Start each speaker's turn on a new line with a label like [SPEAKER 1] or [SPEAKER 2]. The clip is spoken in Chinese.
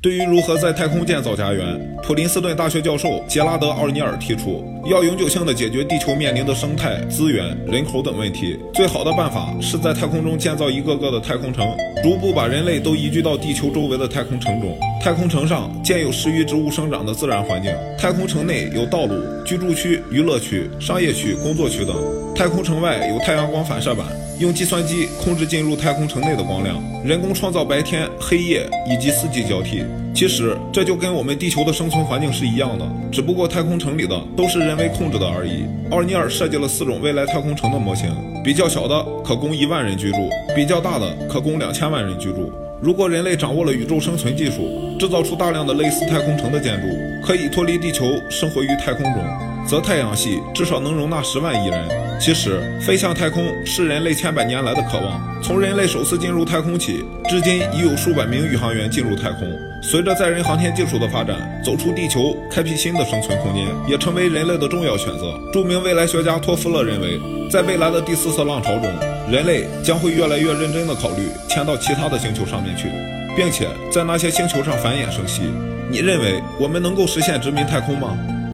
[SPEAKER 1] 对于如何在太空建造家园，普林斯顿大学教授杰拉德·奥尼尔提出，要永久性的解决地球面临的生态、资源、人口等问题，最好的办法是在太空中建造一个个的太空城，逐步把人类都移居到地球周围的太空城中。太空城上建有适于植物生长的自然环境，太空城内有道路、居住区、娱乐区、商业区、工作区等。太空城外有太阳光反射板，用计算机控制进入太空城内的光亮，人工创造白天、黑夜以及四季交替。其实这就跟我们地球的生存环境是一样的，只不过太空城里的都是人为控制的而已。奥尼尔设计了四种未来太空城的模型，比较小的可供一万人居住，比较大的可供两千万人居住。如果人类掌握了宇宙生存技术，制造出大量的类似太空城的建筑，可以脱离地球，生活于太空中。则太阳系至少能容纳十万亿人。其实，飞向太空是人类千百年来的渴望。从人类首次进入太空起，至今已有数百名宇航员进入太空。随着载人航天技术的发展，走出地球，开辟新的生存空间，也成为人类的重要选择。著名未来学家托夫勒认为，在未来的第四次浪潮中，人类将会越来越认真地考虑迁到其他的星球上面去，并且在那些星球上繁衍生息。你认为我们能够实现殖民太空吗？